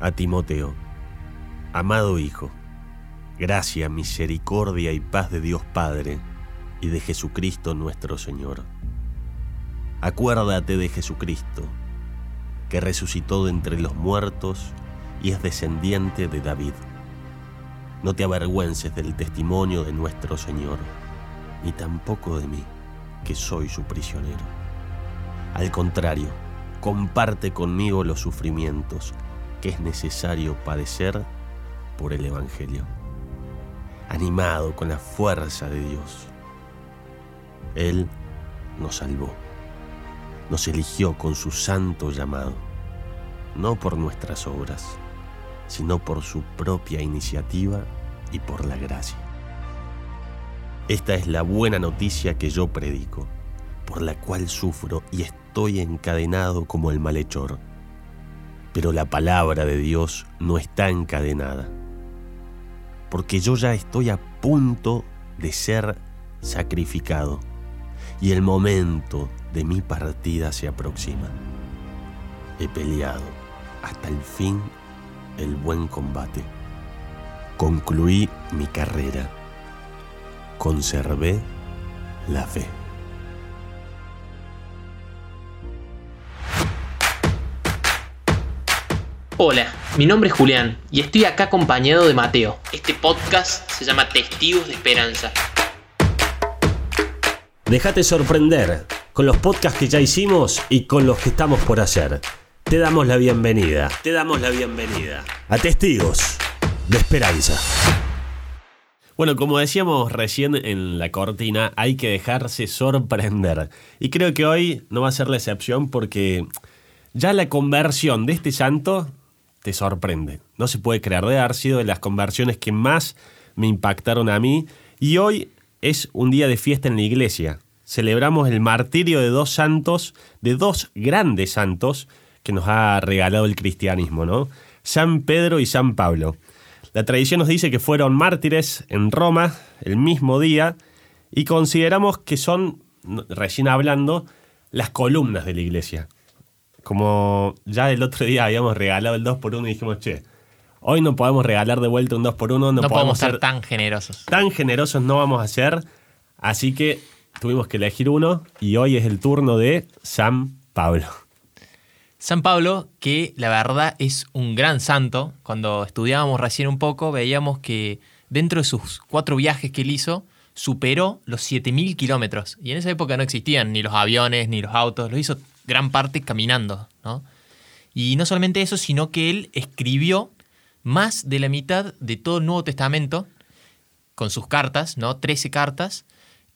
a Timoteo, amado Hijo, gracia, misericordia y paz de Dios Padre y de Jesucristo nuestro Señor. Acuérdate de Jesucristo, que resucitó de entre los muertos y es descendiente de David. No te avergüences del testimonio de nuestro Señor, ni tampoco de mí, que soy su prisionero. Al contrario, comparte conmigo los sufrimientos que es necesario padecer por el Evangelio, animado con la fuerza de Dios. Él nos salvó, nos eligió con su santo llamado, no por nuestras obras, sino por su propia iniciativa y por la gracia. Esta es la buena noticia que yo predico, por la cual sufro y estoy encadenado como el malhechor pero la palabra de Dios no está encadenada, porque yo ya estoy a punto de ser sacrificado y el momento de mi partida se aproxima. He peleado hasta el fin el buen combate. Concluí mi carrera. Conservé la fe. Hola, mi nombre es Julián y estoy acá acompañado de Mateo. Este podcast se llama Testigos de Esperanza. Déjate sorprender con los podcasts que ya hicimos y con los que estamos por hacer. Te damos la bienvenida. Te damos la bienvenida a Testigos de Esperanza. Bueno, como decíamos recién en la cortina, hay que dejarse sorprender. Y creo que hoy no va a ser la excepción porque ya la conversión de este santo te sorprende. No se puede creer. de haber sido de las conversiones que más me impactaron a mí. Y hoy es un día de fiesta en la iglesia. Celebramos el martirio de dos santos, de dos grandes santos que nos ha regalado el cristianismo, ¿no? San Pedro y San Pablo. La tradición nos dice que fueron mártires en Roma el mismo día y consideramos que son, recién hablando, las columnas de la iglesia como ya el otro día habíamos regalado el 2x1 y dijimos, che, hoy no podemos regalar de vuelta un 2x1, no, no podemos ser tan generosos. Tan generosos no vamos a ser, así que tuvimos que elegir uno y hoy es el turno de San Pablo. San Pablo, que la verdad es un gran santo, cuando estudiábamos recién un poco, veíamos que dentro de sus cuatro viajes que él hizo, superó los 7.000 kilómetros. Y en esa época no existían ni los aviones ni los autos, lo hizo gran parte caminando, ¿no? Y no solamente eso, sino que él escribió más de la mitad de todo el Nuevo Testamento con sus cartas, ¿no? 13 cartas,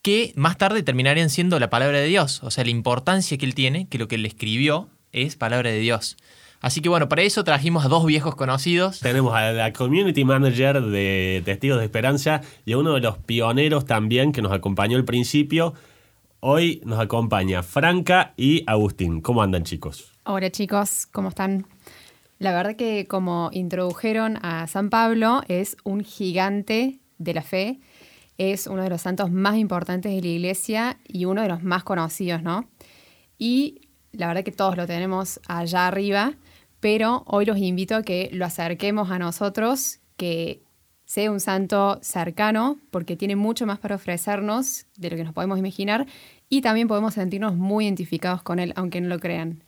que más tarde terminarían siendo la palabra de Dios. O sea, la importancia que él tiene, que lo que él escribió es palabra de Dios. Así que bueno, para eso trajimos a dos viejos conocidos. Tenemos a la community manager de Testigos de Esperanza y a uno de los pioneros también que nos acompañó al principio, Hoy nos acompaña Franca y Agustín. ¿Cómo andan chicos? Hola chicos, ¿cómo están? La verdad que como introdujeron a San Pablo, es un gigante de la fe, es uno de los santos más importantes de la iglesia y uno de los más conocidos, ¿no? Y la verdad que todos lo tenemos allá arriba, pero hoy los invito a que lo acerquemos a nosotros, que sea un santo cercano, porque tiene mucho más para ofrecernos de lo que nos podemos imaginar y también podemos sentirnos muy identificados con él, aunque no lo crean.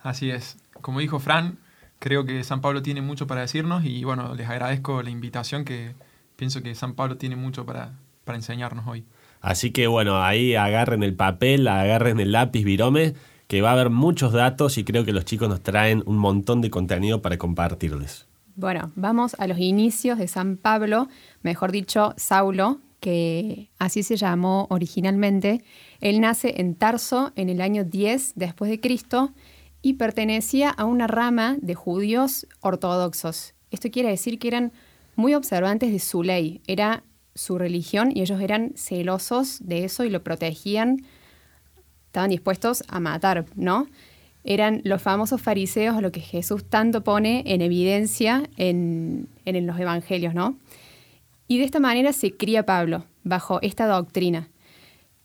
Así es. Como dijo Fran, creo que San Pablo tiene mucho para decirnos y bueno, les agradezco la invitación que pienso que San Pablo tiene mucho para, para enseñarnos hoy. Así que bueno, ahí agarren el papel, agarren el lápiz virome, que va a haber muchos datos y creo que los chicos nos traen un montón de contenido para compartirles. Bueno, vamos a los inicios de San Pablo, mejor dicho, Saulo, que así se llamó originalmente. Él nace en Tarso en el año 10 después de Cristo y pertenecía a una rama de judíos ortodoxos. Esto quiere decir que eran muy observantes de su ley, era su religión y ellos eran celosos de eso y lo protegían, estaban dispuestos a matar, ¿no? Eran los famosos fariseos, a lo que Jesús tanto pone en evidencia en, en los evangelios, ¿no? Y de esta manera se cría Pablo, bajo esta doctrina.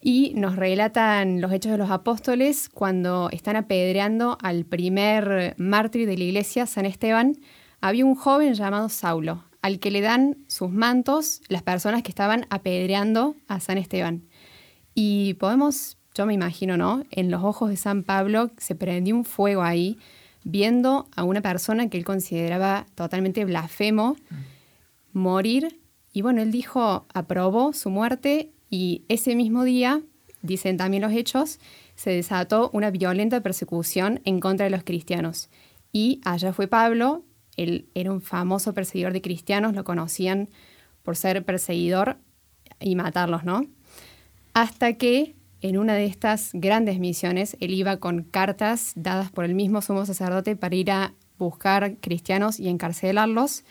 Y nos relatan los hechos de los apóstoles cuando están apedreando al primer mártir de la iglesia, San Esteban, había un joven llamado Saulo, al que le dan sus mantos las personas que estaban apedreando a San Esteban. Y podemos, yo me imagino, ¿no? En los ojos de San Pablo se prendió un fuego ahí, viendo a una persona que él consideraba totalmente blasfemo morir. Y bueno, él dijo, aprobó su muerte y ese mismo día, dicen también los hechos, se desató una violenta persecución en contra de los cristianos. Y allá fue Pablo, él era un famoso perseguidor de cristianos, lo conocían por ser perseguidor y matarlos, ¿no? Hasta que en una de estas grandes misiones, él iba con cartas dadas por el mismo sumo sacerdote para ir a buscar cristianos y encarcelarlos.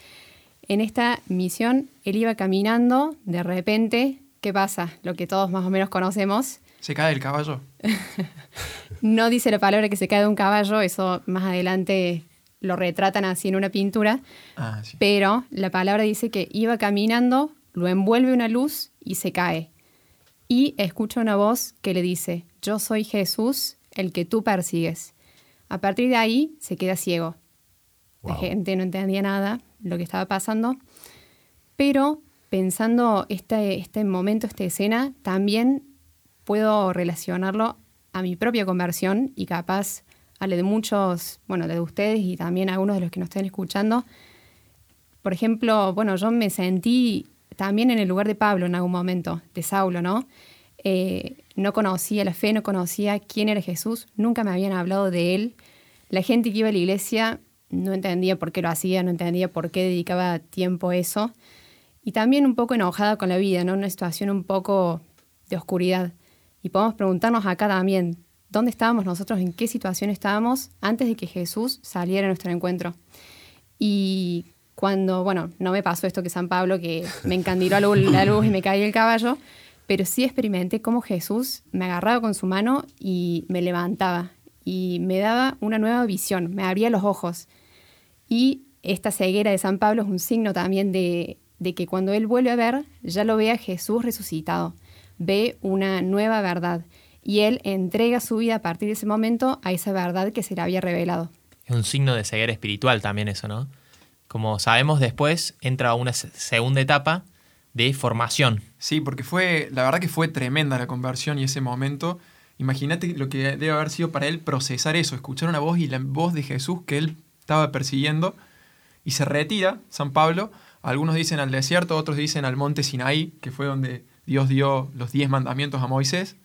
En esta misión, él iba caminando, de repente, ¿qué pasa? Lo que todos más o menos conocemos. ¿Se cae el caballo? no dice la palabra que se cae de un caballo, eso más adelante lo retratan así en una pintura, Ah, sí. pero la palabra dice que iba caminando, lo envuelve una luz y se cae. Y escucha una voz que le dice, yo soy Jesús, el que tú persigues. A partir de ahí se queda ciego. La gente no entendía nada lo que estaba pasando, pero pensando este, este momento, esta escena, también puedo relacionarlo a mi propia conversión y capaz a la de muchos, bueno, de ustedes y también a algunos de los que nos estén escuchando. Por ejemplo, bueno, yo me sentí también en el lugar de Pablo en algún momento, de Saulo, ¿no? Eh, no conocía la fe, no conocía quién era Jesús, nunca me habían hablado de él. La gente que iba a la iglesia no entendía por qué lo hacía, no entendía por qué dedicaba tiempo a eso. Y también un poco enojada con la vida, ¿no? Una situación un poco de oscuridad. Y podemos preguntarnos acá también, ¿dónde estábamos nosotros? ¿En qué situación estábamos antes de que Jesús saliera a nuestro encuentro? Y cuando, bueno, no me pasó esto que San Pablo, que me encandiló la luz, y me caí el caballo, pero sí experimenté cómo Jesús me agarraba con su mano y me levantaba y me daba una nueva visión, me abría los ojos. Y esta ceguera de San Pablo es un signo también de, de que cuando él vuelve a ver, ya lo ve a Jesús resucitado, ve una nueva verdad y él entrega su vida a partir de ese momento a esa verdad que se le había revelado. Es un signo de ceguera espiritual también eso, ¿no? Como sabemos después, entra una se- segunda etapa de formación. Sí, porque fue, la verdad que fue tremenda la conversión y ese momento. Imagínate lo que debe haber sido para él procesar eso, escuchar una voz y la voz de Jesús que él estaba persiguiendo y se retira San Pablo. Algunos dicen al desierto, otros dicen al monte Sinaí, que fue donde Dios dio los diez mandamientos a Moisés.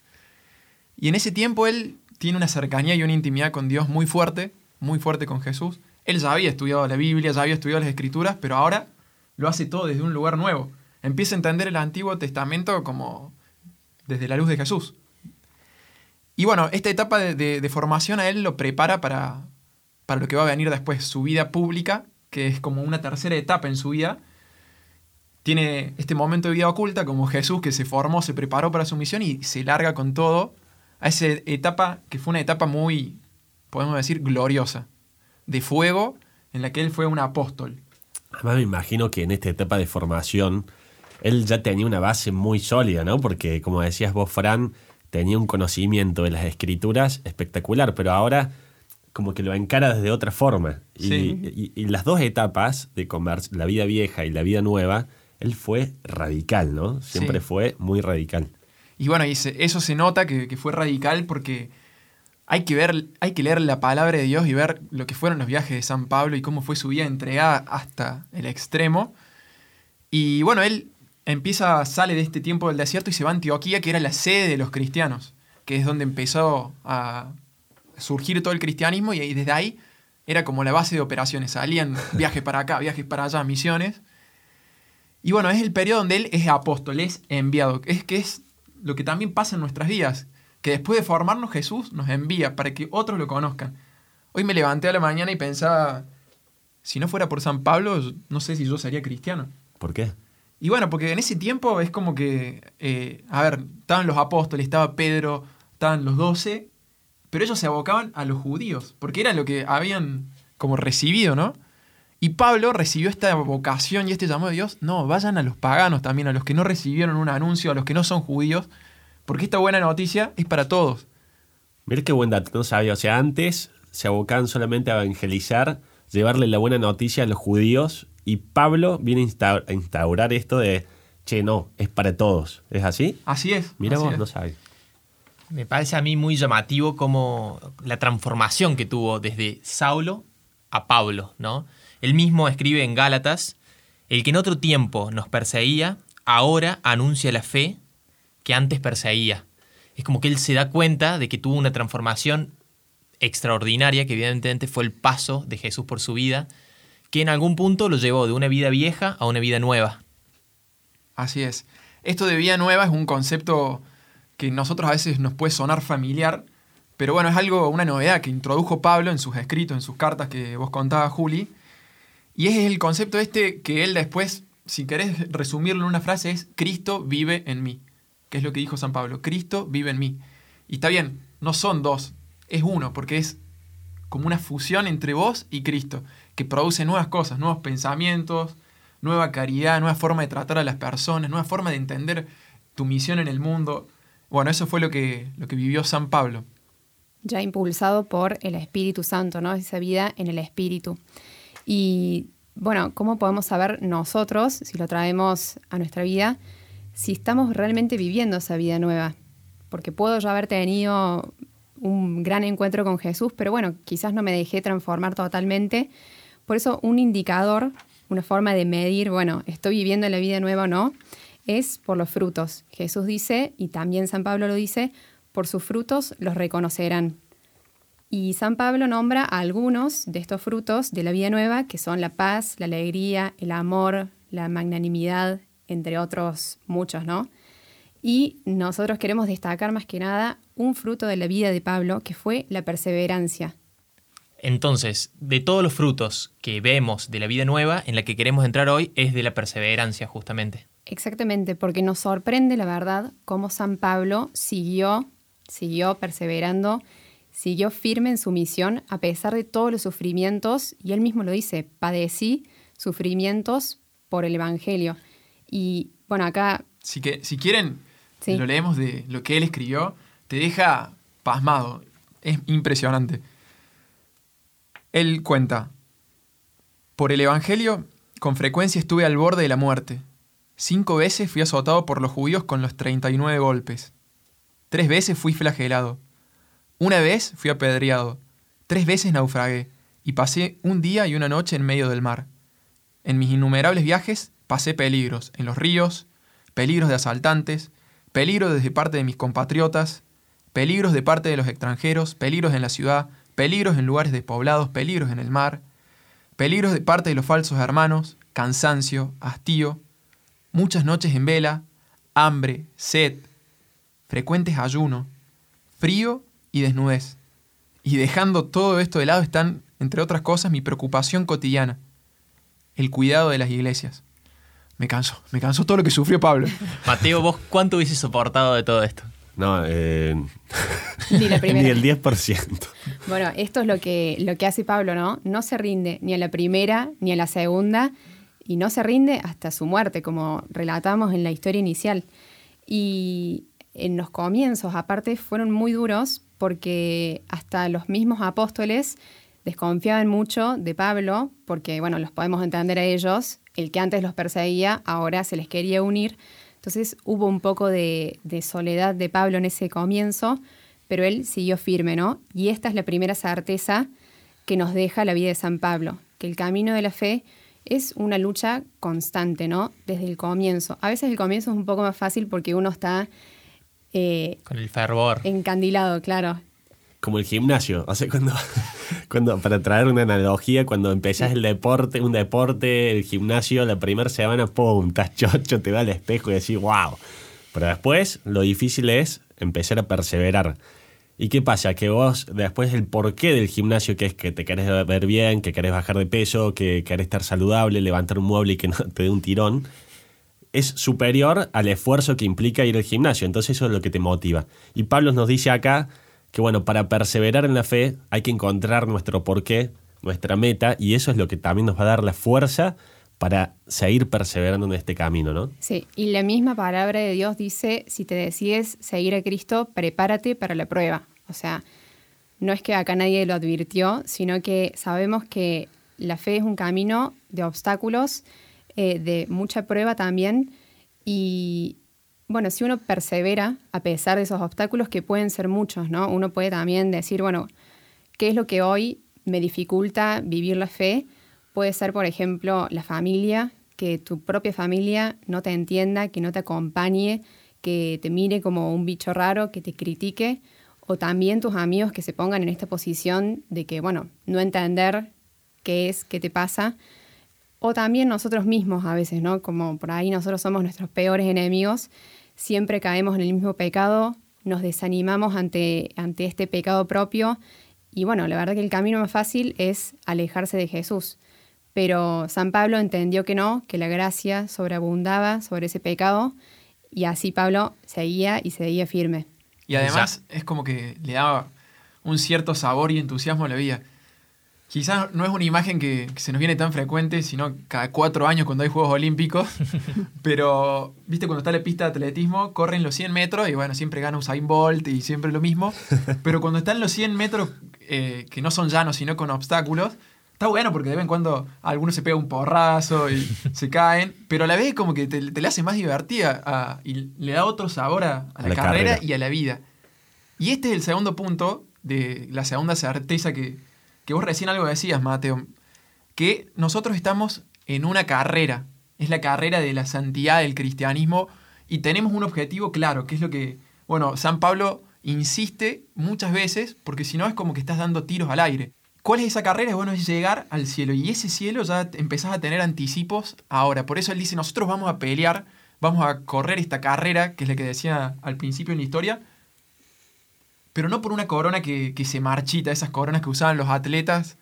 Y en ese tiempo él tiene una cercanía y una intimidad con Dios muy fuerte, muy fuerte con Jesús. Él ya había estudiado la Biblia, ya había estudiado las Escrituras, pero ahora lo hace todo desde un lugar nuevo. Empieza a entender el Antiguo Testamento como desde la luz de Jesús. Y bueno, esta etapa de, de- de formación a él lo prepara para, para lo que va a venir después, su vida pública, que es como una tercera etapa en su vida. Tiene este momento de vida oculta como Jesús que se formó, se preparó para su misión y se larga con todo a esa etapa que fue una etapa muy, podemos decir, gloriosa, de fuego, en la que él fue un apóstol. Además me imagino que en esta etapa de formación él ya tenía una base muy sólida, ¿no? Porque como decías vos, Fran, tenía un conocimiento de las escrituras espectacular, pero ahora como que lo encara desde otra forma. Y, Sí. y- y las dos etapas de convers- la vida vieja y la vida nueva, él fue radical, ¿no? Siempre Sí. fue muy radical. Y bueno, y se- eso se nota que, que fue radical porque hay que ver, hay que leer la palabra de Dios y ver lo que fueron los viajes de San Pablo y cómo fue su vida entregada hasta el extremo. Y bueno, él empieza, sale de este tiempo del desierto y se va a Antioquía, que era la sede de los cristianos, que es donde empezó a surgir todo el cristianismo y ahí- desde ahí era como la base de operaciones. Salían viajes para acá, viajes para allá, misiones. Y bueno, es el periodo donde él es apóstol, es enviado. Es que es lo que también pasa en nuestras vidas. Que después de formarnos Jesús nos envía para que otros lo conozcan. Hoy me levanté a la mañana y pensaba, si no fuera por San Pablo, no sé si yo sería cristiano. ¿Por qué? Y bueno, porque en ese tiempo es como que, eh, a ver, estaban los apóstoles, estaba Pedro, estaban los doce, pero ellos se abocaban a los judíos, porque era lo que habían como recibido, ¿no? Y Pablo recibió esta vocación y este llamado de Dios, no, vayan a los paganos también, a los que no recibieron un anuncio, a los que no son judíos, porque esta buena noticia es para todos. Mira qué buen dato, no sabía. O sea, antes se abocaban solamente a evangelizar llevarle la buena noticia a los judíos y Pablo viene a insta- a instaurar esto de, che, no, es para todos. ¿Es así? Así es. Mira vos, es. no sabes. Me parece a mí muy llamativo como la transformación que tuvo desde Saulo a Pablo, ¿no? Él mismo escribe en Gálatas, el que en otro tiempo nos perseguía, ahora anuncia la fe que antes perseguía. Es como que él se da cuenta de que tuvo una transformación extraordinaria, que evidentemente fue el paso de Jesús por su vida, que en algún punto lo llevó de una vida vieja a una vida nueva. Así es. Esto de vida nueva es un concepto que nosotros a veces nos puede sonar familiar, pero bueno, es algo, una novedad que introdujo Pablo en sus escritos, en sus cartas que vos contabas, Juli. Y es el concepto este que él después, si querés resumirlo en una frase, es Cristo vive en mí. Que es lo que dijo San Pablo. Cristo vive en mí. Y está bien, no son dos, es uno, porque es como una fusión entre vos y Cristo, que produce nuevas cosas, nuevos pensamientos, nueva caridad, nueva forma de tratar a las personas, nueva forma de entender tu misión en el mundo. Bueno, eso fue lo que, lo que vivió San Pablo. ya impulsado por el Espíritu Santo, ¿no? Esa vida en el Espíritu. Y bueno, ¿cómo podemos saber nosotros, si lo traemos a nuestra vida, si estamos realmente viviendo esa vida nueva? Porque puedo yo haber tenido un gran encuentro con Jesús, pero bueno, quizás no me dejé transformar totalmente. Por eso un indicador, una forma de medir, bueno, ¿estoy viviendo la vida nueva o no? Es por los frutos. Jesús dice, y también San Pablo lo dice, por sus frutos los reconocerán. Y San Pablo nombra a algunos de estos frutos de la vida nueva, que son la paz, la alegría, el amor, la magnanimidad, entre otros muchos, ¿no? Y nosotros queremos destacar más que nada un fruto de la vida de Pablo, que fue la perseverancia. Entonces, de todos los frutos que vemos de la vida nueva, en la que queremos entrar hoy es de la perseverancia, justamente. Exactamente, porque nos sorprende la verdad cómo San Pablo siguió, siguió perseverando, siguió firme en su misión a pesar de todos los sufrimientos, y él mismo lo dice, padecí sufrimientos por el Evangelio. Y bueno, acá que si quieren, Sí. lo leemos de lo que él escribió, te deja pasmado. Es impresionante. Él cuenta, por el Evangelio, con frecuencia estuve al borde de la muerte. Cinco veces fui azotado por los judíos con los 39 golpes. Tres veces fui flagelado. Una vez fui apedreado. Tres veces naufragué y pasé un día y una noche en medio del mar. En mis innumerables viajes pasé peligros en los ríos, peligros de asaltantes, peligros desde parte de mis compatriotas, peligros de parte de los extranjeros, peligros en la ciudad, peligros en lugares despoblados, peligros en el mar, peligros de parte de los falsos hermanos, cansancio, hastío, muchas noches en vela, hambre, sed, frecuentes ayuno, frío y desnudez. Y dejando todo esto de lado están, entre otras cosas, mi preocupación cotidiana, el cuidado de las iglesias. Me canso, me cansó todo lo que sufrió Pablo. Mateo, ¿vos cuánto hubieses soportado de todo esto? No, eh, ni la primera. ni el 10%. Bueno, esto es lo que, lo que hace Pablo, ¿no? No se rinde ni a la primera ni a la segunda y no se rinde hasta su muerte, como relatamos en la historia inicial. Y en los comienzos, aparte, fueron muy duros porque hasta los mismos apóstoles desconfiaban mucho de Pablo, porque, bueno, los podemos entender a ellos, el que antes los perseguía, ahora se les quería unir. Entonces hubo un poco de, de soledad de Pablo en ese comienzo, pero él siguió firme, ¿no? Y esta es la primera certeza que nos deja la vida de San Pablo, que el camino de la fe es una lucha constante, ¿no? Desde el comienzo. A veces el comienzo es un poco más fácil porque uno está eh, Con el fervor. encandilado, claro. Como el gimnasio. O sea, cuando, cuando para traer una analogía, cuando empezás el deporte, un deporte, el gimnasio, la primera semana, pum, estás chocho, te va al espejo y decís, wow. Pero después, lo difícil es empezar a perseverar. ¿Y qué pasa? Que vos, después, el porqué del gimnasio, que es que te querés ver bien, que querés bajar de peso, que querés estar saludable, levantar un mueble y que no te dé un tirón, es superior al esfuerzo que implica ir al gimnasio. Entonces eso es lo que te motiva. Y Pablo nos dice acá que bueno, para perseverar en la fe hay que encontrar nuestro porqué, nuestra meta, y eso es lo que también nos va a dar la fuerza para seguir perseverando en este camino, ¿no? Sí, y la misma palabra de Dios dice, si te decides seguir a Cristo, prepárate para la prueba. O sea, no es que acá nadie lo advirtió, sino que sabemos que la fe es un camino de obstáculos, eh, de mucha prueba también. Y bueno, si uno persevera a pesar de esos obstáculos, que pueden ser muchos, ¿no? Uno puede también decir, bueno, ¿qué es lo que hoy me dificulta vivir la fe? Puede ser, por ejemplo, la familia, que tu propia familia no te entienda, que no te acompañe, que te mire como un bicho raro, que te critique, o también tus amigos que se pongan en esta posición de que, bueno, no entender qué es, qué te pasa, o también nosotros mismos a veces, ¿no? Como por ahí nosotros somos nuestros peores enemigos, siempre caemos en el mismo pecado, nos desanimamos ante, ante este pecado propio, y bueno, la verdad que el camino más fácil es alejarse de Jesús. Pero San Pablo entendió que no, que la gracia sobreabundaba sobre ese pecado, y así Pablo seguía y seguía firme. Y además es como que le daba un cierto sabor y entusiasmo a la vida. Quizás no es una imagen que, se nos viene tan frecuente, sino cada cuatro años cuando hay Juegos Olímpicos. pero, viste, cuando está la pista de atletismo, corren los 100 metros y bueno, siempre gana Usain Bolt y siempre lo mismo. Pero cuando están los 100 metros eh, que no son llanos, sino con obstáculos, Está bueno porque de vez en cuando algunos se pega un porrazo y se caen, pero a la vez como que te, le hace más divertida y le da otro sabor a, la, carrera, y a la vida. Y este es el segundo punto de la segunda certeza que, que vos recién algo decías, Mateo, que nosotros estamos en una carrera, es la carrera de la santidad del cristianismo y tenemos un objetivo claro, que es lo que, bueno, San Pablo insiste muchas veces, porque si no es como que estás dando tiros al aire. ¿Cuál es esa carrera? Bueno, es llegar al cielo. Y ese cielo ya empezás a tener anticipos ahora. Por eso él dice, nosotros vamos a pelear, vamos a correr esta carrera, que es la que decía al principio en la historia, pero no por una corona que, se marchita, esas coronas que usaban los atletas.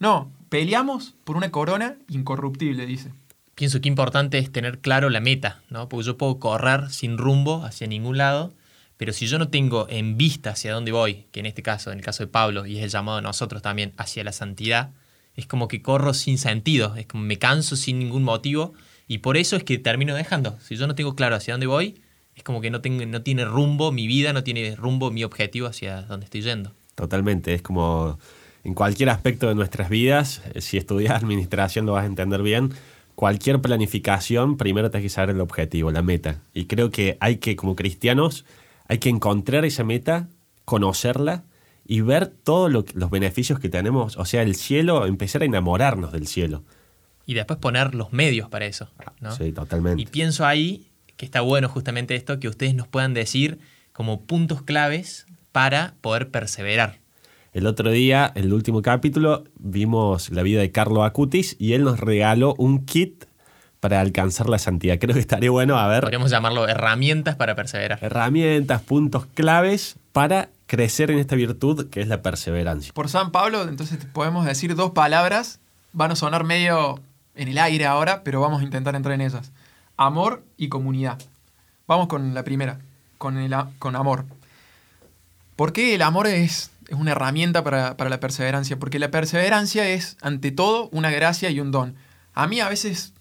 No, peleamos por una corona incorruptible, dice. Pienso que importante es tener claro la meta, ¿no? Porque yo puedo correr sin rumbo hacia ningún lado, pero si yo no tengo en vista hacia dónde voy, que en este caso, en el caso de Pablo, y es el llamado de nosotros también, hacia la santidad, es como que corro sin sentido, es como me canso sin ningún motivo, y por eso es que termino dejando. Si yo no tengo claro hacia dónde voy, es como que no, tengo, no tiene rumbo mi vida, no tiene rumbo mi objetivo hacia dónde estoy yendo. Totalmente, es como en cualquier aspecto de nuestras vidas, eh, si estudias administración lo vas a entender bien, cualquier planificación primero tienes que saber el objetivo, la meta. Y creo que hay que, como cristianos, hay que encontrar esa meta, conocerla y ver todos los beneficios que tenemos, o sea, el cielo, empezar a enamorarnos del cielo. Y después poner los medios para eso. Sí, totalmente. Y pienso ahí que está bueno justamente esto, que ustedes nos puedan decir como puntos claves para poder perseverar. El otro día, en el último capítulo, vimos la vida de Carlo Acutis y él nos regaló un kit para alcanzar la santidad. Creo que estaría bueno a ver. Podríamos llamarlo herramientas para perseverar. Herramientas, puntos claves para crecer en esta virtud que es la perseverancia. Por San Pablo, entonces podemos decir dos palabras. Van a sonar medio en el aire ahora, pero vamos a intentar entrar en ellas. Amor y comunidad. Vamos con la primera, con, el, con amor. ¿Por qué el amor es, es una herramienta para, para la perseverancia? Porque la perseverancia es, ante todo, una gracia y un don. A mí a veces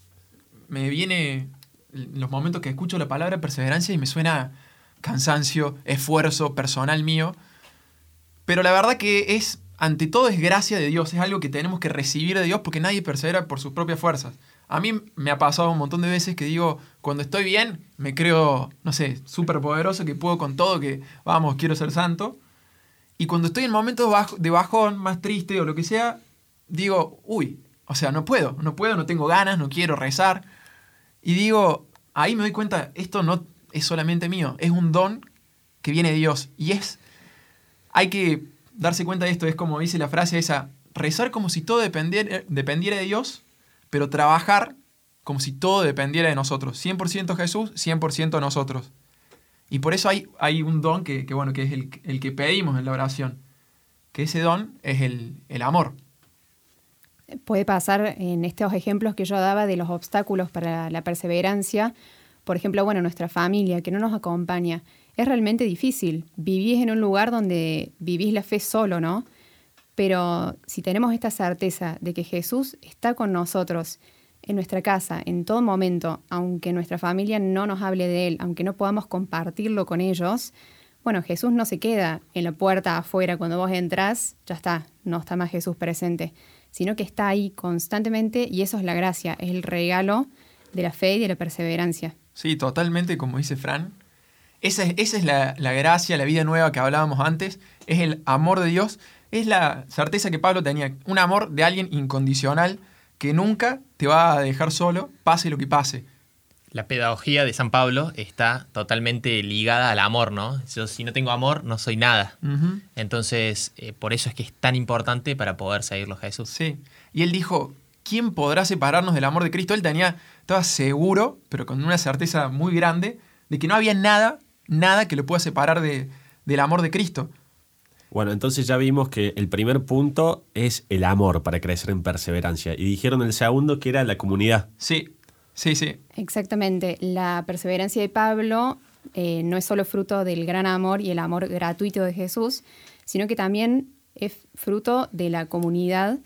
me viene los momentos que escucho la palabra perseverancia y me suena cansancio, esfuerzo personal mío. Pero la verdad que es, ante todo, es gracia de Dios, es algo que tenemos que recibir de Dios porque nadie persevera por sus propias fuerzas. A mí me ha pasado un montón de veces que digo, cuando estoy bien, me creo, no sé, súper poderoso, que puedo con todo, que vamos, quiero ser santo. Y cuando estoy en momentos de bajón, más triste o lo que sea, digo, uy, o sea, no puedo, no puedo, no tengo ganas, no quiero rezar. Y digo, ahí me doy cuenta, esto no es solamente mío, es un don que viene de Dios. Y es, hay que darse cuenta de esto, es como dice la frase esa, rezar como si todo dependiera, dependiera de Dios, pero trabajar como si todo dependiera de nosotros. 100% Jesús, 100% nosotros. Y por eso hay, hay un don que, bueno, que es el, el, que pedimos en la oración. Que ese don es el, el amor puede pasar en estos ejemplos que yo daba de los obstáculos para la perseverancia. Por ejemplo, bueno, nuestra familia que no nos acompaña. Es realmente difícil. Vivís en un lugar donde vivís la fe solo, ¿no? Pero si tenemos esta certeza de que Jesús está con nosotros en nuestra casa, en todo momento, aunque nuestra familia no nos hable de Él, aunque no podamos compartirlo con ellos, bueno, Jesús no se queda en la puerta afuera cuando vos entrás, ya está, no está más Jesús presente. Sino que está ahí constantemente y eso es la gracia, es el regalo de la fe y de la perseverancia. Sí, totalmente, como dice Fran. Esa es, esa es la, la gracia, la vida nueva que hablábamos antes, es el amor de Dios, es la certeza que Pablo tenía, un amor de alguien incondicional que nunca te va a dejar solo, pase lo que pase. La pedagogía de San Pablo está totalmente ligada al amor, ¿no? Yo si no tengo amor, no soy nada. Entonces, eh, por eso es que es tan importante para poder seguirlo a Jesús. Sí. Y él dijo, ¿quién podrá separarnos del amor de Cristo? Él tenía, estaba seguro, pero con una certeza muy grande, de que no había nada, nada que lo pueda separar de, del amor de Cristo. Bueno, entonces ya vimos que el primer punto es el amor para crecer en perseverancia. Y dijeron el segundo que era la comunidad. Sí, sí, sí. Exactamente, la perseverancia de Pablo eh, no es solo fruto del gran amor y el amor gratuito de Jesús, sino que también es fruto de la comunidad.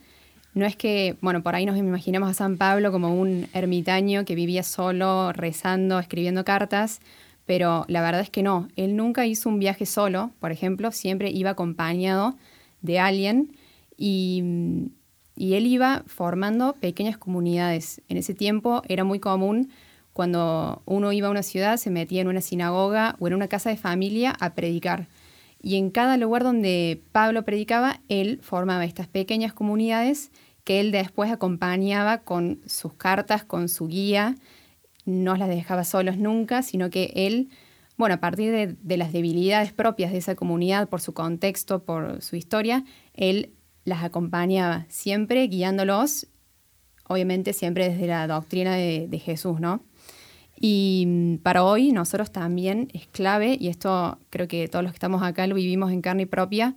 No es que, bueno, por ahí nos imaginamos a San Pablo como un ermitaño que vivía solo, rezando, escribiendo cartas, pero la verdad es que no. Él nunca hizo un viaje solo, por ejemplo, siempre iba acompañado de alguien y, y él iba formando pequeñas comunidades. En ese tiempo era muy común cuando uno iba a una ciudad, se metía en una sinagoga o en una casa de familia a predicar. Y en cada lugar donde Pablo predicaba, él formaba estas pequeñas comunidades que él después acompañaba con sus cartas, con su guía. No las dejaba solos nunca, sino que él, bueno, a partir de, de las debilidades propias de esa comunidad, por su contexto, por su historia, él las acompañaba, siempre guiándolos, obviamente siempre desde la doctrina de, Jesús, ¿no? Y mm, para hoy nosotros también es clave, y esto creo que todos los que estamos acá lo vivimos en carne propia,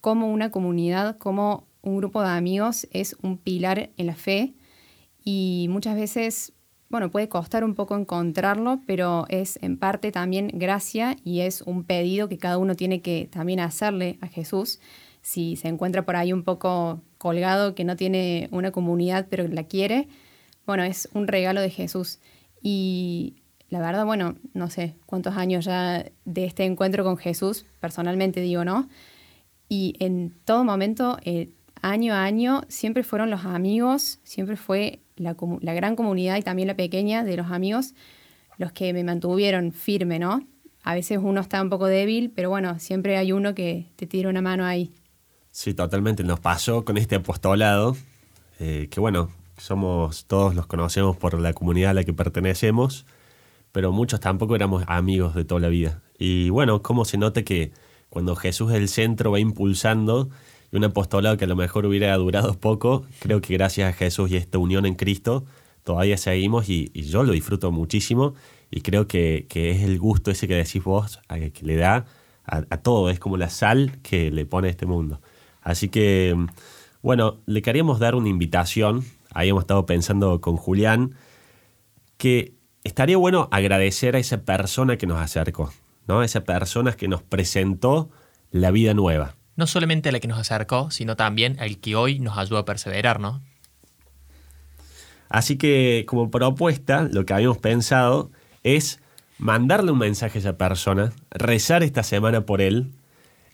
como una comunidad, como un grupo de amigos es un pilar en la fe y muchas veces, bueno, puede costar un poco encontrarlo, pero es en parte también gracia y es un pedido que cada uno tiene que también hacerle a Jesús. Si se encuentra por ahí un poco colgado, que no tiene una comunidad, pero la quiere, bueno, es un regalo de Jesús. Y la verdad, bueno, no sé cuántos años ya de este encuentro con Jesús, personalmente digo, ¿no? Y en todo momento, eh, año a año, siempre fueron los amigos, siempre fue la, la gran comunidad y también la pequeña de los amigos los que me mantuvieron firme, ¿no? A veces uno está un poco débil, pero bueno, siempre hay uno que te tira una mano ahí. Sí, totalmente. Nos pasó con este apostolado, eh, que bueno, somos todos los conocemos por la comunidad a la que pertenecemos, pero muchos tampoco éramos amigos de toda la vida. Y bueno, cómo se nota que cuando Jesús es el centro va impulsando y un apostolado que a lo mejor hubiera durado poco, creo que gracias a Jesús y esta unión en Cristo todavía seguimos y, y yo lo disfruto muchísimo y creo que, que es el gusto ese que decís vos, a- que le da a, a todo, es como la sal que le pone a este mundo. Así que, bueno, le queríamos dar una invitación, habíamos estado pensando con Julián, que estaría bueno agradecer a esa persona que nos acercó, ¿no? Esa persona que nos presentó la vida nueva. No solamente a la que nos acercó, sino también al que hoy nos ayuda a perseverar, ¿no? Así que como propuesta, lo que habíamos pensado es mandarle un mensaje a esa persona, rezar esta semana por él.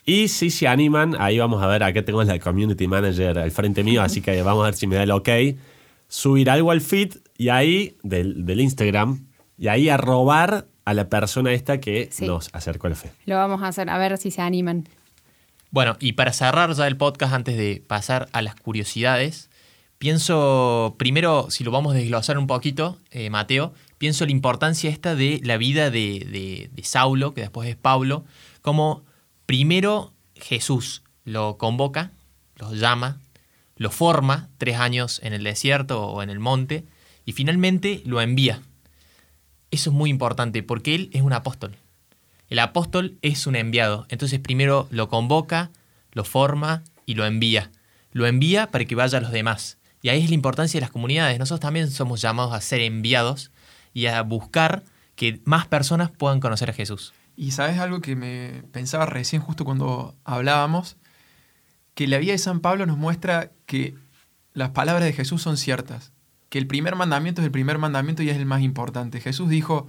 Y si se animan, ahí vamos a ver, acá tengo la community manager al frente mío, así que vamos a ver si me da el ok. Subir algo al feed y ahí, del, del Instagram, y ahí a robar a la persona esta que Sí. nos acercó a la fe. Lo vamos a hacer, a ver si se animan. Bueno, y para cerrar ya el podcast antes de pasar a las curiosidades, pienso, primero, si lo vamos a desglosar un poquito, eh, Mateo, pienso la importancia esta de la vida de, de- de Saulo, que después es Pablo, como primero Jesús lo convoca, lo llama, lo forma tres años en el desierto o en el monte, y finalmente lo envía. Eso es muy importante porque él es un apóstol. El apóstol es un enviado. Entonces primero lo convoca, lo forma y lo envía. Lo envía para que vaya a los demás. Y ahí es la importancia de las comunidades. Nosotros también somos llamados a ser enviados y a buscar que más personas puedan conocer a Jesús. Y sabes algo que me pensaba recién justo cuando hablábamos, que la vida de San Pablo nos muestra que las palabras de Jesús son ciertas, que el primer mandamiento es el primer mandamiento y es el más importante. Jesús dijo,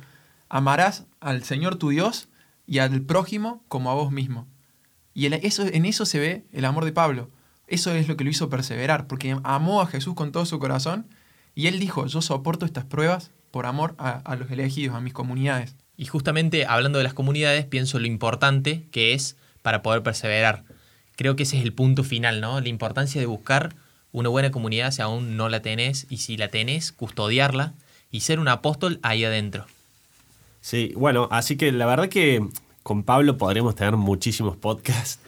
amarás al Señor tu Dios y al prójimo como a vos mismo. Y eso, en eso se ve el amor de Pablo. eso es lo que lo hizo perseverar, porque amó a Jesús con todo su corazón y él dijo, yo soporto estas pruebas por amor a, a los elegidos, a mis comunidades. Y justamente hablando de las comunidades, pienso lo importante que es para poder perseverar. Creo que ese es el punto final, ¿no? La importancia de buscar una buena comunidad si aún no la tenés y si la tenés, custodiarla y ser un apóstol ahí adentro. Sí, bueno, así que la verdad que con Pablo podremos tener muchísimos podcasts,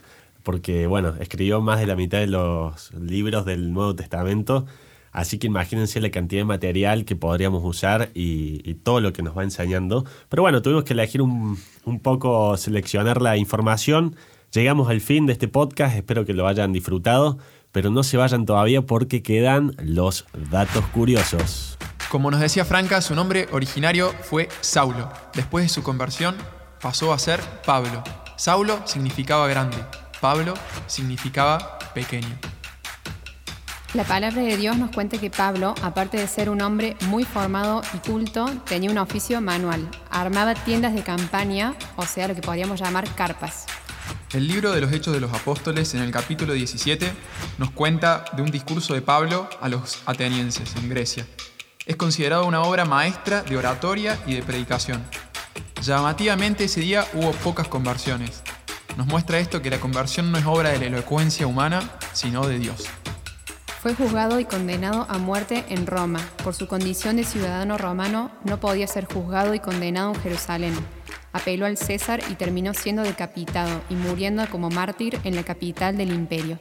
porque bueno, escribió más de la mitad de los libros del Nuevo Testamento, así que imagínense la cantidad de material que podríamos usar y, todo lo que nos va enseñando. Pero bueno, tuvimos que elegir un, un poco, seleccionar la información. Llegamos al fin de este podcast, espero que lo hayan disfrutado, pero no se vayan todavía porque quedan los datos curiosos. Como nos decía Franca, su nombre originario fue Saulo. Después de su conversión, pasó a ser Pablo. Saulo significaba grande, Pablo significaba pequeño. La palabra de Dios nos cuenta que Pablo, aparte de ser un hombre muy formado y culto, tenía un oficio manual. Armaba tiendas de campaña, o sea, lo que podríamos llamar carpas. El libro de los Hechos de los Apóstoles, en el capítulo 17, nos cuenta de un discurso de Pablo a los atenienses en Grecia. Es considerado una obra maestra de oratoria y de predicación. Llamativamente ese día hubo pocas conversiones. Nos muestra esto que la conversión no es obra de la elocuencia humana, sino de Dios. Fue juzgado y condenado a muerte en Roma. Por su condición de ciudadano romano, no podía ser juzgado y condenado en Jerusalén. Apeló al César y terminó siendo decapitado y muriendo como mártir en la capital del imperio.